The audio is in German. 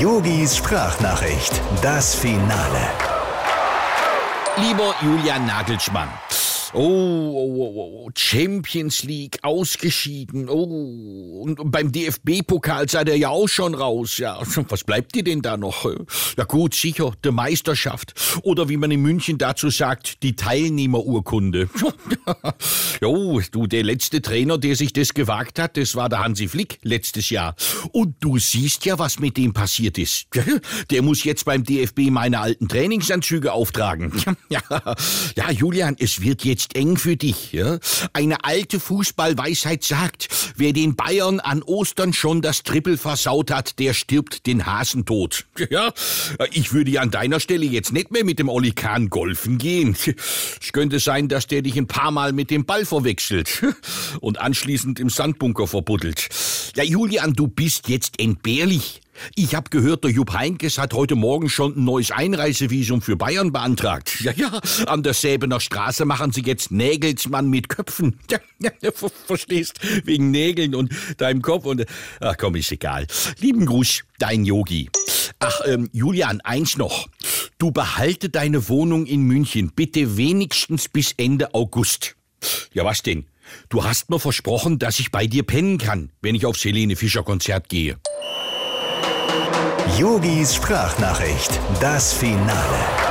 Yogis Sprachnachricht, das Finale. Lieber Julian Nagelsmann. Oh, oh, oh, oh, Champions League ausgeschieden. Oh, und beim DFB-Pokal seid ihr ja auch schon raus. Ja, was bleibt dir denn da noch? Ja gut, sicher, der Meisterschaft. Oder wie man in München dazu sagt, die Teilnehmerurkunde. jo, du, der letzte Trainer, der sich das gewagt hat, das war der Hansi Flick letztes Jahr. Und du siehst ja, was mit dem passiert ist. Der muss jetzt beim DFB meine alten Trainingsanzüge auftragen. Ja Julian, es wird jetzt jetzt eng für dich. Ja? Eine alte Fußballweisheit sagt, wer den Bayern an Ostern schon das Triple versaut hat, der stirbt den Hasentod. Ja, ich würde ja an deiner Stelle jetzt nicht mehr mit dem Olli Kahn golfen gehen. Es könnte sein, dass der dich ein paar Mal mit dem Ball verwechselt und anschließend im Sandbunker verbuddelt. Ja, Julian, du bist jetzt entbehrlich. Ich habe gehört, der Jupp Heinkes hat heute Morgen schon ein neues Einreisevisum für Bayern beantragt. Ja, ja, an der Säbener Straße machen sie jetzt Nägelsmann mit Köpfen. Ja, ja, verstehst, wegen Nägeln und deinem Kopf und... Ach komm, ist egal. Lieben Gruß, dein Yogi. Ach, ähm, Julian, eins noch. Du behalte deine Wohnung in München bitte wenigstens bis Ende August. Ja, was denn? Du hast mir versprochen, dass ich bei dir pennen kann, wenn ich aufs Helene Fischer Konzert gehe. Yogis Sprachnachricht, das Finale.